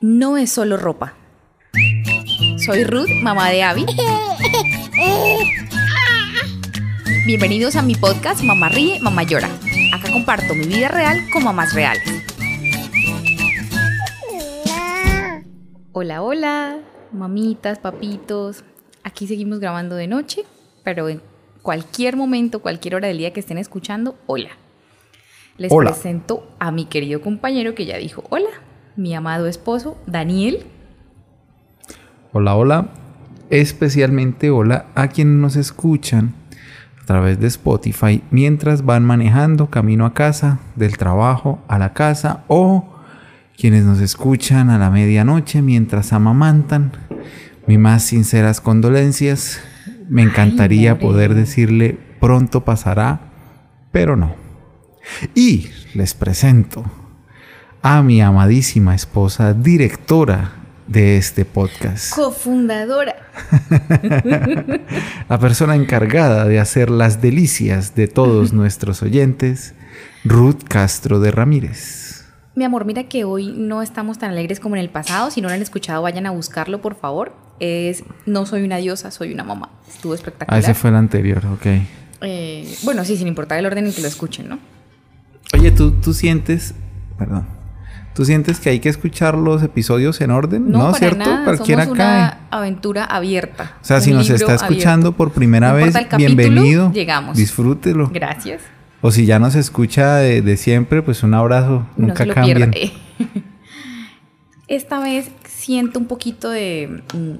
no es solo ropa. Soy Ruth, mamá de Abby. Bienvenidos a mi podcast Mamá Ríe, Mamá Llora. Acá comparto mi vida real con mamás reales. Hola, hola, mamitas, papitos. Aquí seguimos grabando de noche, pero en cualquier momento, cualquier hora del día que estén escuchando, hola. Les Hola. presento a mi querido compañero que ya dijo hola, mi amado esposo, Daniel. Hola, hola. Especialmente hola a quienes nos escuchan a través de Spotify mientras van manejando camino a casa, del trabajo a la casa o quienes nos escuchan a la medianoche mientras amamantan. Mis más sinceras condolencias. Me encantaría poder decirle pronto pasará, pero no. Y les presento a mi amadísima esposa, directora de este podcast. Cofundadora. La persona encargada de hacer las delicias de todos nuestros oyentes, Ruth Castro de Ramírez. Mi amor, mira que hoy no estamos tan alegres como en el pasado. Si no lo han escuchado, vayan a buscarlo, por favor. Es No soy una diosa, soy una mamá. Estuvo Ah, espectacular. ese fue el anterior, ok. Eh, bueno, sí, sin importar el orden en que lo escuchen, ¿no? Oye, ¿tú, tú sientes, perdón, tú sientes que hay que escuchar los episodios en orden? No, para ¿cierto? nada. Cualquiera Somos cae. una aventura abierta. O sea, si nos está escuchando abierto. por primera No vez, capítulo, bienvenido. llegamos. Disfrútelo. Gracias. O si ya nos escucha de, de siempre, pues un abrazo. no Nunca pierda. Esta vez siento un poquito de... mm,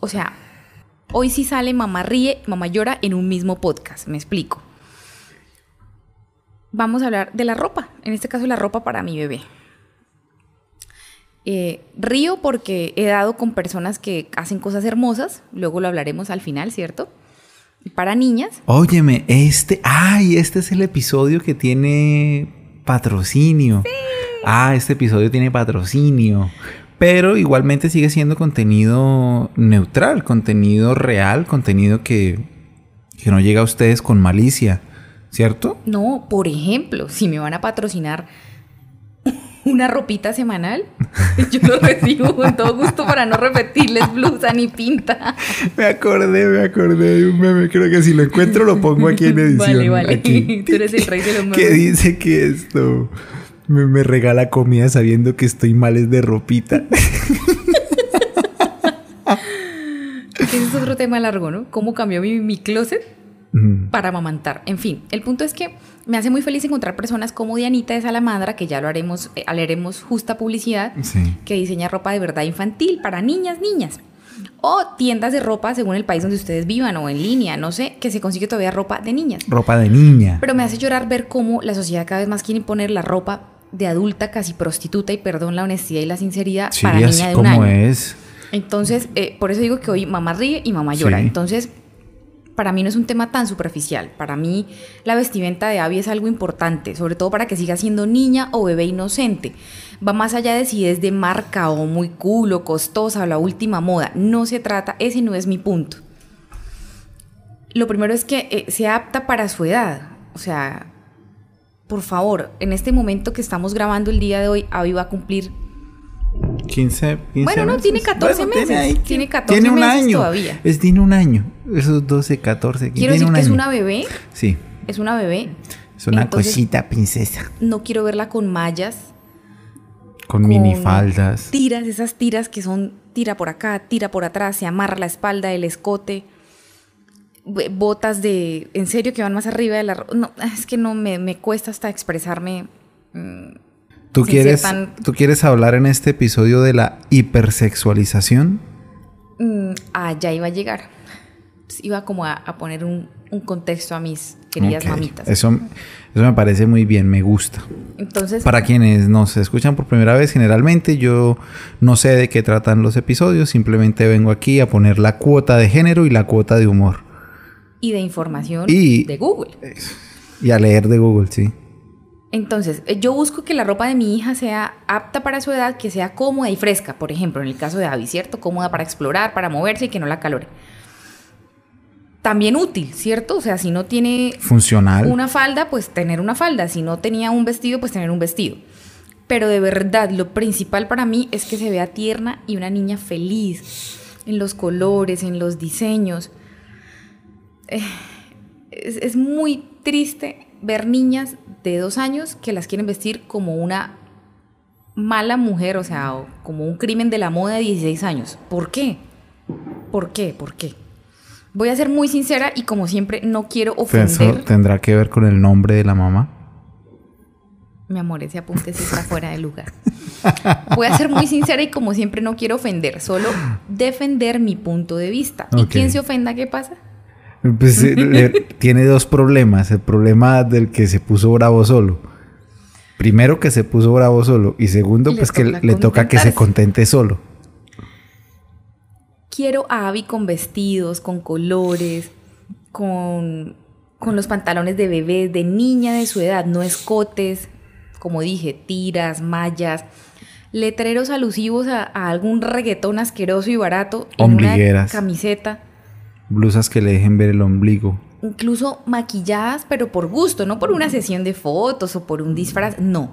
o sea, hoy sí sale Mamá Ríe, Mamá Llora en un mismo podcast. Me explico. Vamos a hablar de la ropa. En este caso, la ropa para mi bebé. Eh, río porque he dado con personas que hacen cosas hermosas. Luego lo hablaremos al final, ¿cierto? Para niñas. Óyeme, este, ay, este es el episodio que tiene patrocinio. Ah, este episodio tiene patrocinio. Pero igualmente sigue siendo contenido neutral, contenido real, contenido que, que no llega a ustedes con malicia, ¿cierto? No, por ejemplo, si me van a patrocinar una ropita semanal, yo lo recibo con todo gusto para no repetirles blusa ni pinta. Me acordé, me acordé de un meme. Creo que si lo encuentro lo pongo aquí en edición. Vale, vale. aquí. Tú eres el rey de los memes. Que dice que esto me, me regala comida sabiendo que estoy mal es de ropita. Ese es otro tema largo, ¿no? ¿Cómo cambió mi, mi closet Mm. para amamantar? En fin, el punto es que me hace muy feliz encontrar personas como Dianita de Salamandra, que ya lo haremos, eh, haremos justa publicidad, Sí. que diseña ropa de verdad infantil para niñas, niñas. O tiendas de ropa según el país donde ustedes vivan o en línea, no sé, que se consigue todavía ropa de niñas. Ropa de niña. Pero me hace llorar ver cómo la sociedad cada vez más quiere imponer la ropa de adulta casi prostituta y perdón la honestidad y la sinceridad Sí, para niña de un como año. es. Entonces, eh, por eso digo que hoy mamá ríe y mamá llora. Sí. Entonces, para mí no es un tema tan superficial. Para mí la vestimenta de Abby es algo importante, sobre todo para que siga siendo niña o bebé inocente. Va más allá de si es de marca o muy cool o costosa o la última moda. No se trata, ese no es mi punto. Lo primero es que eh, sea apta para su edad. O sea, por favor, en este momento que estamos grabando el día de hoy, Abby va a cumplir 15, 15 Bueno, no, meses. tiene 14 meses. ahí- Tiene 14 tiene un meses año. todavía. Es, tiene un año. Esos 12, 14. Quiero tiene decir un que es una bebé, Sí. es una bebé. Es una Entonces, cosita princesa. No quiero verla con mallas, Con, con minifaldas. tiras, esas tiras que son tira por acá, tira por atrás, se amarra la espalda, el escote, botas de, en serio que van más arriba de la, no, es que no me, me cuesta hasta expresarme. mm, ¿Tú quieres, ¿Tú quieres hablar en este episodio de la hipersexualización? mm, ah, ya iba a llegar. Pues iba como a, a poner un, un contexto a mis queridas mamitas. Eso, eso me parece muy bien, me gusta. Entonces, Para quienes nos escuchan por primera vez, generalmente yo no sé de qué tratan los episodios, simplemente vengo aquí a poner la cuota de género y la cuota de humor. y de información Y- de Google. Y a leer de Google, sí. Entonces, eh, yo busco que la ropa de mi hija sea apta para su edad, que sea cómoda y fresca, por ejemplo, en el caso de Abby, ¿cierto? Cómoda para explorar, para moverse y que no la calore. También útil, ¿cierto? O sea, si no tiene Funcional. una falda, pues tener una falda. Si no tenía un vestido, pues tener un vestido. pero de verdad lo principal para mí es que se vea tierna y una niña feliz en los colores, en los diseños. Eh, es, es muy triste ver niñas de dos años que las quieren vestir como una mala mujer, o sea, o como un crimen de la moda de 16 años. ¿Por qué? ¿Por qué? ¿Por qué? Voy a ser muy sincera y como siempre no quiero Eso ofender. tendrá que ver con el nombre de la mamá. Mi amor, ese apunte sí está fuera de lugar. Voy a ser muy sincera y como siempre no quiero ofender, solo defender mi punto de vista. ¿Y quién se ofenda qué pasa? Pues, eh, le- tiene dos problemas. El problema del que se puso bravo solo. Primero que se puso bravo solo. Y segundo, pues que le toca que se contente solo. Quiero a Abby con vestidos, con colores, con, con los pantalones de bebé, de niña de su edad, no escotes, como dije, tiras, mallas, letreros alusivos a, a algún reggaetón asqueroso y barato, en una camiseta, Blusas que le dejen ver el ombligo. incluso maquilladas, pero por gusto, no por una sesión de fotos o por un disfraz, no.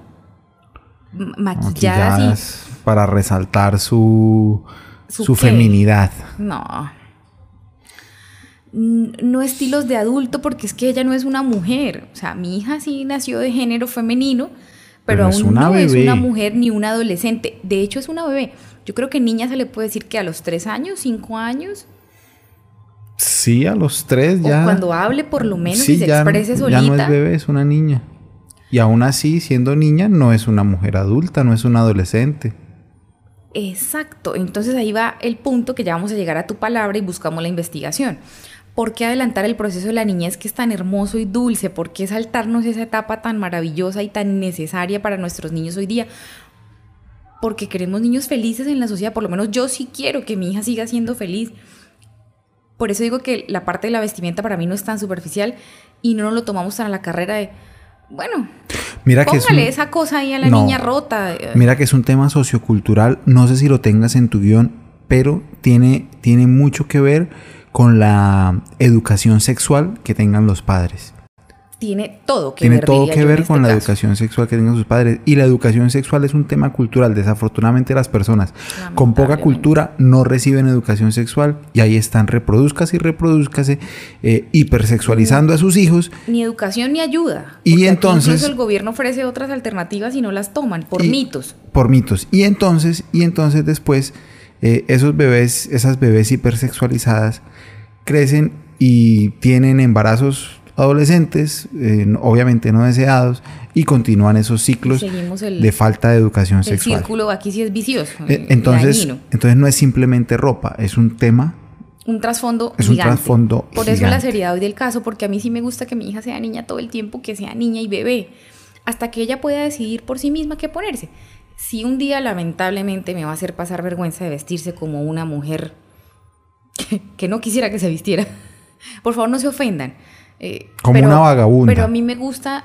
M- Maquilladas, y para resaltar su, ¿Su feminidad. No. No estilos de adulto porque es que ella no es una mujer. O sea, mi hija sí nació de género femenino, pero, Pero es aún una no es bebé. una mujer ni una adolescente. De hecho, es una bebé. Yo creo que niña se le puede decir que a los tres años, cinco años, Sí, a los tres ya. o cuando hable por lo menos sí, y se ya, exprese ya solita. no es bebé, es una niña. Y aún así, siendo niña, no es una mujer adulta, no es una adolescente. Exacto. Entonces ahí va el punto que ya vamos a llegar a tu palabra y buscamos la investigación. ¿Por qué adelantar el proceso de la niñez que es tan hermoso y dulce? ¿Por qué saltarnos esa etapa tan maravillosa y tan necesaria para nuestros niños hoy día? Porque queremos niños felices en la sociedad. Por lo menos yo sí quiero que mi hija siga siendo feliz. Por eso digo que la parte de la vestimenta para mí no es tan superficial y no nos lo tomamos tan a la carrera de, bueno, Mira que es póngale un- esa cosa ahí a la No. niña rota. eh, Mira que es un tema sociocultural, no sé si lo tengas en tu guion, pero tiene, tiene mucho que ver con la educación sexual que tengan los padres. Tiene todo que tiene ver, todo que ver este con la caso. educación sexual que tengan sus padres. Y la educación sexual es un tema cultural. Desafortunadamente las personas con poca cultura no reciben educación sexual y ahí están reproduzcase y reproduzcase eh, hipersexualizando a sus hijos Ni educación ni ayuda. Y entonces- Incluso el gobierno ofrece otras alternativas y no las toman por Y- mitos. por mitos. Y entonces, y entonces después, eh, esos bebés, esas bebés hipersexualizadas, crecen y tienen embarazos adolescentes, eh, obviamente no deseados, y continúan esos ciclos el- de falta de educación El sexual. círculo aquí sí es vicioso. Eh, eh, Entonces, dañino. entonces no es simplemente ropa, es un tema. un trasfondo es un gigante. trasfondo Por eso la gigante. seriedad hoy del caso, porque a mí sí me gusta que mi hija sea niña todo el tiempo, que sea niña y bebé, hasta que ella pueda decidir por sí misma qué ponerse. Si un día lamentablemente me va a hacer pasar vergüenza de vestirse como una mujer que, que no quisiera que se vistiera, por favor no se ofendan. Eh, Como una vagabunda. Pero a mí me gusta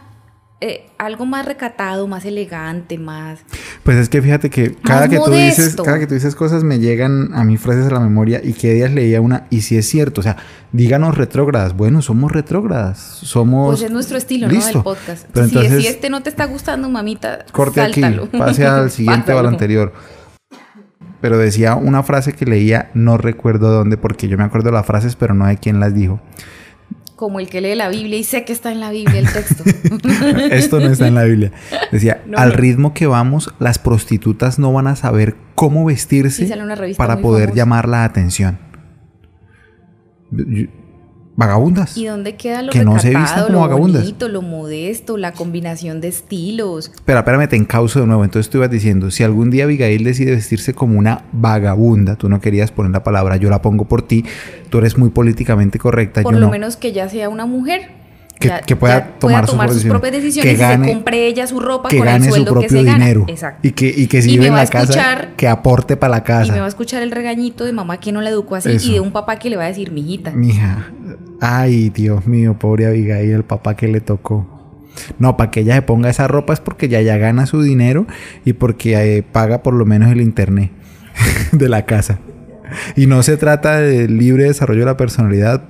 eh, algo más recatado, más elegante, más... Pues es que fíjate que cada que tú dices, cada que tú dices cosas me llegan a mí frases a la memoria y que días leía una y si es cierto, o sea, díganos retrógradas. Bueno, somos retrógradas, somos Pues es nuestro estilo, ¿no? Del podcast. Pero si, entonces si este no te está gustando, mamita, corte sáltalo. aquí, pase al siguiente o al anterior. Pero decía una frase que leía, no recuerdo dónde, porque yo me acuerdo las frases, pero no de quién las dijo. Como el que lee la Biblia y sé que está en la Biblia el texto. Esto no está en la Biblia. Decía, No, al ritmo que vamos, las prostitutas no van a saber cómo vestirse para poder famosa. llamar la atención. Yo- Vagabundas. ¿Y dónde queda lo Que no se vistan recatado, como lo vagabundas. bonito, lo modesto, la combinación de estilos? Espera, espérame, te encauzo de nuevo. Entonces tú ibas diciendo, si algún día Abigail decide vestirse como una vagabunda, tú no querías poner la palabra, yo la pongo por ti, tú eres muy políticamente correcta, Por yo lo no. menos que ya sea una mujer. Que- Ya- que pueda ya tomar sus propias sus propias decisiones. Que y se compre ella su ropa que con el gane su que propio se gana. dinero. Exacto. Y que, y que si Y vive en la casa, que aporte para la Y me va a casa. escuchar el regañito de mamá que no la educó así Eso. y de un papá que le va a decir, mijita. Mija, ay Dios mío, pobre Abigail, el papá que le tocó. No, para que ella se ponga esa ropa es porque ya ya gana su dinero y porque eh, paga por lo menos el internet de la casa. Y no se trata de libre desarrollo de la personalidad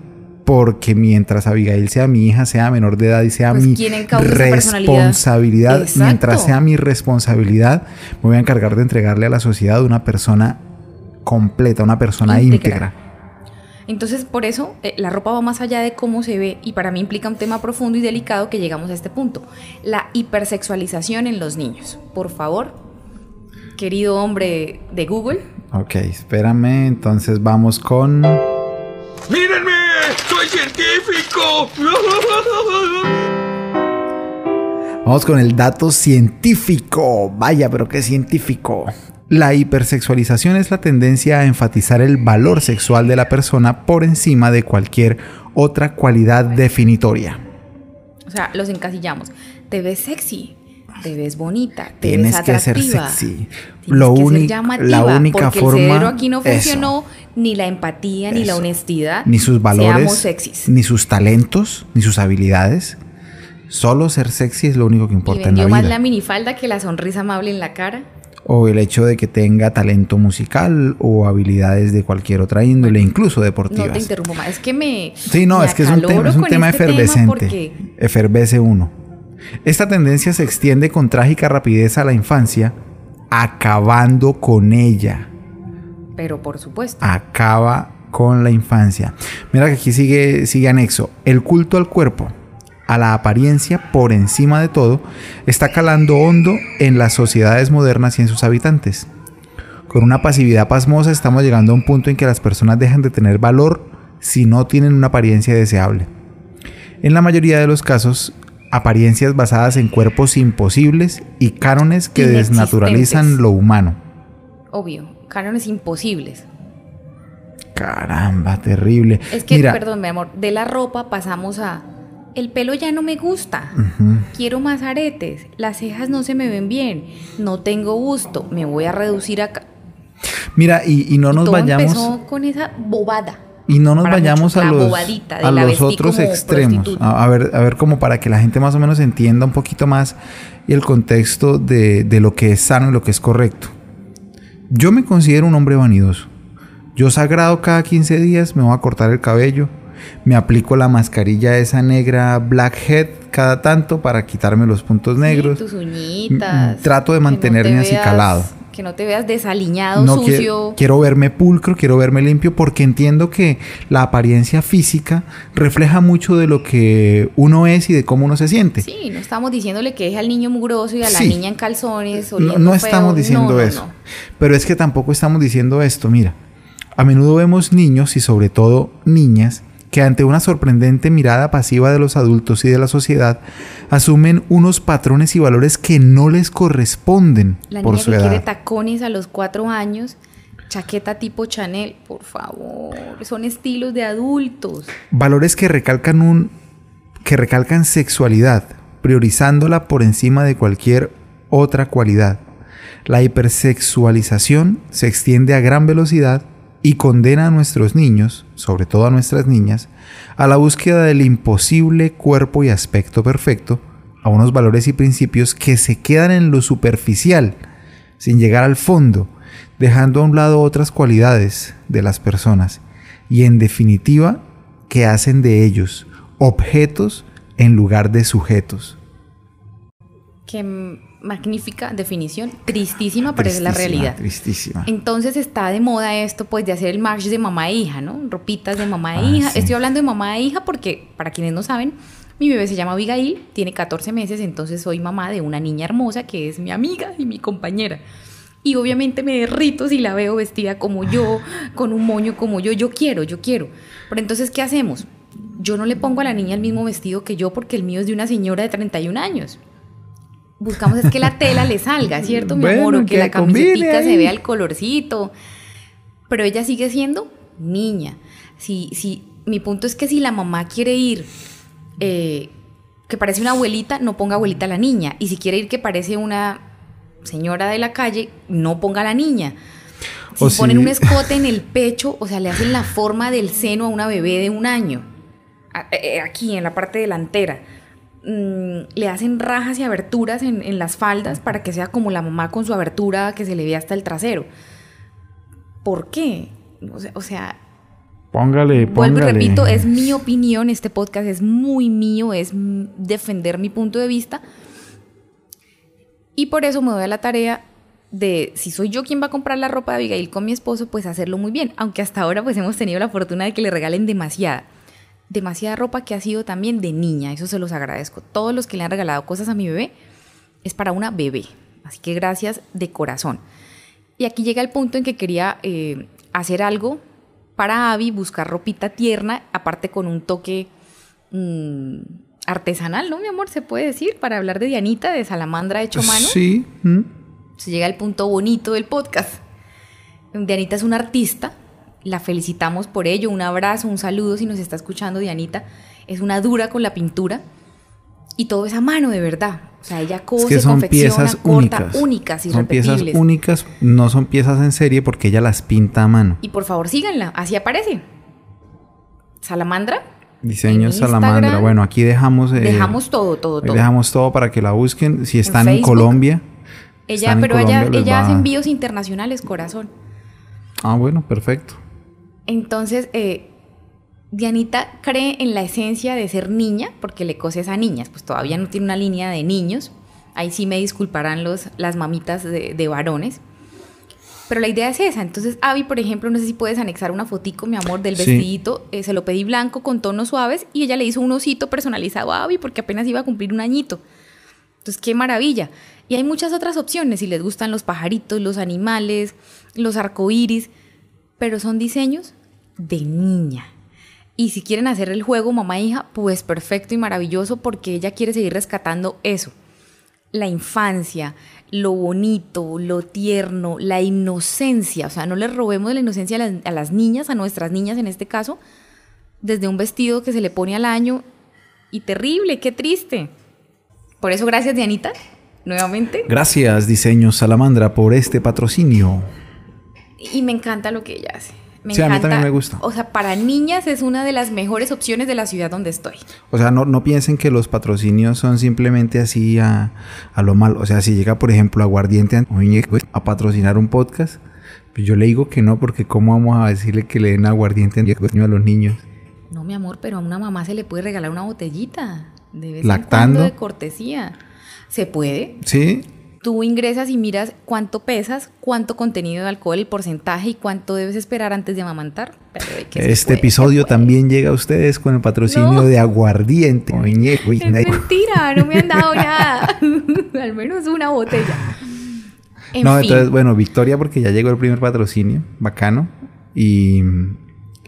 porque mientras Abigail sea mi hija, sea menor de edad y sea Pues, mi responsabilidad, Exacto. mientras sea mi responsabilidad, me voy a encargar de entregarle a la sociedad una persona completa, una persona Íntegra. íntegra. Entonces, por eso, eh, la ropa va más allá de cómo se ve y para mí implica un tema profundo y delicado que llegamos a este punto. La hipersexualización en los niños. Por favor, querido hombre de Google, Ok, espérame, entonces vamos con... ¡Mírenme! ¡Soy científico! Vamos con el dato científico. Vaya, pero qué científico. La hipersexualización es la tendencia a enfatizar el valor sexual de la persona por encima de cualquier otra cualidad definitoria. o sea, los encasillamos. Te ves sexy, te ves bonita, te Tienes ves que ser atractiva. sexy. Lo único- la única porque forma- el cerebro aquí no eso. funcionó, ni la empatía, ni la Eso. honestidad. Ni sus valores, ni sus talentos, ni sus habilidades. Solo ser sexy es lo único que Y importa en la vendió más vida. la minifalda que la sonrisa amable en la cara. O el hecho de que tenga talento musical o habilidades de cualquier otra índole, incluso No deportivas. te interrumpo más. Es que me. Sí, no, me es que es un tema, es un tema este efervescente. porque Efervece uno. Esta tendencia se extiende con trágica rapidez a la infancia, acabando con ella. Pero por supuesto. Acaba con la infancia. Mira que aquí sigue, sigue anexo. El culto al cuerpo, a la apariencia por encima de todo, está calando hondo en las sociedades modernas y en sus habitantes. Con una pasividad pasmosa estamos llegando a un punto en que las personas dejan de tener valor si no tienen una apariencia deseable. En la mayoría de los casos, apariencias basadas en cuerpos imposibles y cánones que desnaturalizan lo humano. Obvio. Cánones imposibles. Caramba, terrible. Es que, Mira, perdón, mi amor, de la ropa pasamos a. El pelo ya no me gusta. Quiero más aretes. Las cejas no se me ven bien. No tengo gusto. Me voy a reducir acá. mira, y, y no Y nos todo vayamos empezó con esa bobada. Y no nos para vayamos a los, a los otros extremos. A, a ver, a ver, como para que la gente más o menos entienda un poquito más el contexto de, de lo que es sano y lo que es correcto. Yo me considero un hombre vanidoso. Yo sagrado cada 15 días me voy a cortar el cabello. Me aplico la mascarilla esa negra blackhead cada tanto para quitarme los puntos negros. Sí, tus uñitas. Mm, trato de no mantenerme te así veas- calado. Que no te veas desaliñado, No sucio. quiero verme pulcro, quiero verme limpio, porque entiendo que la apariencia física refleja mucho de lo que uno es y de cómo uno se siente. Sí, no estamos diciéndole que deje al niño mugroso y a la Sí. niña en calzones. No, no feo. estamos diciendo No, eso. Pero es que tampoco estamos diciendo esto. Mira, a menudo vemos niños y sobre todo niñas que ante una sorprendente mirada pasiva de los adultos y de la sociedad asumen unos patrones y valores que no les corresponden La por niña su que quiere edad. tacones a los cuatro años, chaqueta tipo Chanel, por favor. Son estilos de adultos. Valores que recalcan un que recalcan sexualidad, priorizándola por encima de cualquier otra cualidad. La hipersexualización se extiende a gran velocidad y condena a nuestros niños, sobre todo a nuestras niñas, a la búsqueda del imposible cuerpo y aspecto perfecto, a unos valores y principios que se quedan en lo superficial, sin llegar al fondo, dejando a un lado otras cualidades de las personas y en definitiva que hacen de ellos objetos en lugar de sujetos. Qué magnífica definición. Tristísima, pero es la realidad. Tristísima. Entonces está de moda esto, pues, de hacer el match de mamá e hija, ¿no? Ropitas de mamá e Ah, hija. sí. Estoy hablando de mamá e hija porque, para quienes no saben, mi bebé se llama Abigail, tiene 14 meses, entonces soy mamá de una niña hermosa que es mi amiga y mi compañera. Y obviamente me derrito si la veo vestida como yo, con un moño como yo. Yo quiero, yo quiero. Pero entonces, ¿qué hacemos? Yo no le pongo a la niña el mismo vestido que yo porque el mío es de una señora de 31 años. Buscamos es que la tela le salga, ¿cierto, mi Bueno, amor? O que, que la camisetica se vea el colorcito. Pero ella sigue siendo niña. Si, si, mi punto es que si la mamá quiere ir eh, que parece una abuelita, no ponga abuelita a la niña. Y si quiere ir que parece una señora de la calle, no ponga a la niña. Si O ponen si- un escote en el pecho, o sea, le hacen la forma del seno a una bebé de un año. A- eh, Aquí, en la parte delantera. Mm, le hacen rajas y aberturas en, en las faldas para que sea como la mamá con su abertura que se le ve hasta el trasero. ¿Por qué? O sea, o sea, Póngale, Vuelvo y póngale. repito, es mi opinión, este podcast es muy mío, es defender mi punto de vista. Y por eso me doy a la tarea de, si soy yo quien va a comprar la ropa de Abigail con mi esposo, pues hacerlo muy bien. Aunque hasta ahora pues hemos tenido la fortuna de que le regalen demasiada. Demasiada ropa que ha sido también de niña, eso se los agradezco. Todos los que le han regalado cosas a mi bebé es para una bebé. Así que gracias de corazón. Y aquí llega el punto en que quería eh, hacer algo para Abby, buscar ropita tierna, aparte con un toque mm, artesanal, ¿no, mi amor? Se puede decir, para hablar de Dianita, de salamandra hecho a mano. Sí. ¿mm? Se llega al punto bonito del podcast. Dianita es una artista, la felicitamos por ello, un abrazo, un saludo si nos está escuchando Dianita. Es una dura con la pintura y todo es a mano de verdad. O sea, ella cose, Es que son confecciona, piezas corta, únicas. únicas, Son piezas únicas, no son piezas en serie porque ella las pinta a mano. Y por favor síganla, así aparece. Salamandra. Diseño salamandra. Bueno, aquí dejamos. eh, Dejamos todo, todo, todo. Dejamos todo para que la busquen. Si están en. Colombia. Ella, pero ella, Colombia, ella va- hace envíos internacionales, corazón. Ah, bueno, perfecto. Entonces, eh, Dianita cree en la esencia de ser niña, porque le coses a niñas, pues todavía no tiene una línea de niños. Ahí sí me disculparán los, las mamitas de, de varones. Pero la idea es esa. Entonces, Abby, por ejemplo, no sé si puedes anexar una fotico, mi amor, del Sí. vestidito. Eh, se lo pedí blanco con tonos suaves y ella le hizo un osito personalizado a Abby porque apenas iba a cumplir un añito. Entonces, qué maravilla. Y hay muchas otras opciones, si les gustan los pajaritos, los animales, los arcoíris, pero son diseños de niña. Y si quieren hacer el juego mamá e hija, pues perfecto y maravilloso porque ella quiere seguir rescatando eso. La infancia, lo bonito, lo tierno, la inocencia. O sea, no les robemos la inocencia a las, a las niñas, a nuestras niñas en este caso, desde un vestido que se le pone al año. Y terrible, qué triste. Por eso, gracias, Dianita, nuevamente. Gracias, Diseño Salamandra, por este patrocinio. Y me encanta lo que ella hace. Me Sí, a mí también me gusta. O sea, para niñas es una de las mejores opciones de la ciudad donde estoy. O sea, no, no piensen que los patrocinios son simplemente así a, a lo malo. O sea, si llega, por ejemplo, Aguardiente a patrocinar un podcast, pues yo le digo que no, porque ¿cómo vamos a decirle que le den Aguardiente a los niños? No, mi amor, pero a una mamá se le puede regalar una botellita. De vez ¿Lactando? en cuando de cortesía. Se puede. ¿Sí? Tú ingresas y miras cuánto pesas, cuánto contenido de alcohol, el porcentaje y cuánto debes esperar antes de amamantar. Pero que Este puede, episodio también llega a ustedes con el patrocinio No. de Aguardiente. Güey, Es mentira, no me han dado nada. Al menos una botella. En no, fin. entonces, bueno, Victoria, porque ya llegó el primer patrocinio. Bacano. Y.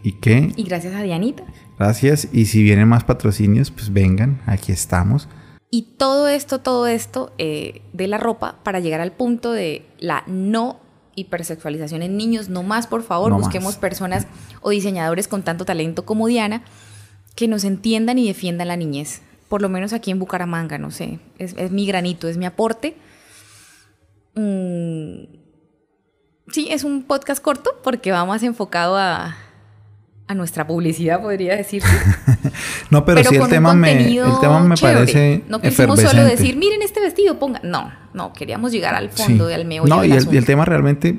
¿Y qué? Y gracias a Dianita. Gracias. Y si vienen más patrocinios, pues vengan. Aquí estamos. Y todo esto, todo esto eh, de la ropa para llegar al punto de la no hipersexualización en niños. No más, por favor, No busquemos más. personas o diseñadores con tanto talento como Diana que nos entiendan y defiendan la niñez. Por lo menos aquí en Bucaramanga, no sé. Es, es mi granito, es mi aporte. Mm, sí, es un podcast corto porque va más enfocado a, a nuestra publicidad, podría decirse. No, pero, sí el tema, me, el tema me chévere. parece No quisimos solo decir, miren este vestido, ponga. No, no, queríamos llegar al Sí. fondo del meollo No, del y el, y el tema realmente,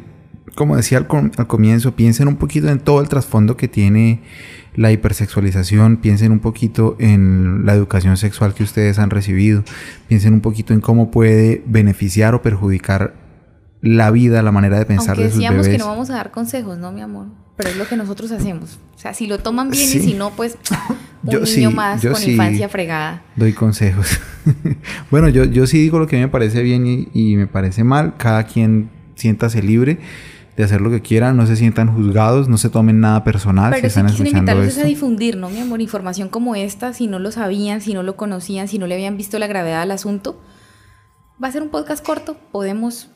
como decía al, com- al comienzo, piensen un poquito en todo el trasfondo que tiene la hipersexualización, piensen un poquito en la educación sexual que ustedes han recibido, piensen un poquito en cómo puede beneficiar o perjudicar la vida, la manera de pensar Aunque de sus decíamos bebés. que no vamos a dar consejos, ¿no, mi amor? Pero es lo que nosotros hacemos. O sea, si lo toman bien Sí. y si no, pues un Yo niño sí, más yo con sí. infancia fregada. Doy consejos. bueno, yo, yo sí digo lo que me parece bien y, y me parece mal. Cada quien siéntase libre de hacer lo que quiera. No se sientan juzgados, no se tomen nada personal si Pero sí están quisiera escuchando esto. a difundir, ¿no, mi amor? Información como esta, si no lo sabían, si no lo conocían, si no le habían visto la gravedad del asunto. Va a ser un podcast corto, podemos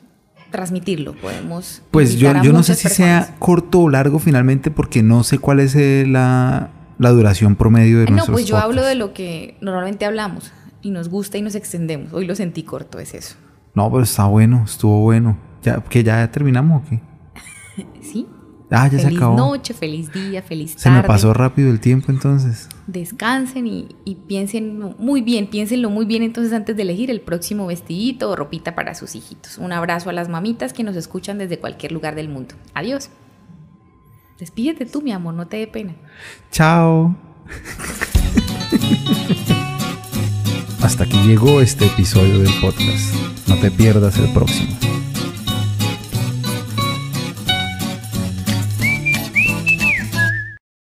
transmitirlo, podemos... Pues yo, a yo no sé si personas. sea corto o largo finalmente porque no sé cuál es la, la duración promedio de No, nuestros pues yo hablo de lo que normalmente hablamos y nos gusta y nos extendemos. Hoy lo sentí corto, es eso. No, pero está bueno, estuvo bueno. ¿Ya, ¿Que ya terminamos o qué? ¿Sí? Ah, ya se feliz acabó. noche, feliz día, feliz Se tarde. me pasó rápido el tiempo entonces. Descansen y, y piensen muy bien, piénsenlo muy bien entonces antes de elegir el próximo vestidito o ropita para sus hijitos. Un abrazo a las mamitas que nos escuchan desde cualquier lugar del mundo. Adiós. Despídete tú, mi amor, no te dé pena. Chao. Hasta aquí llegó este episodio del podcast. No te pierdas el próximo.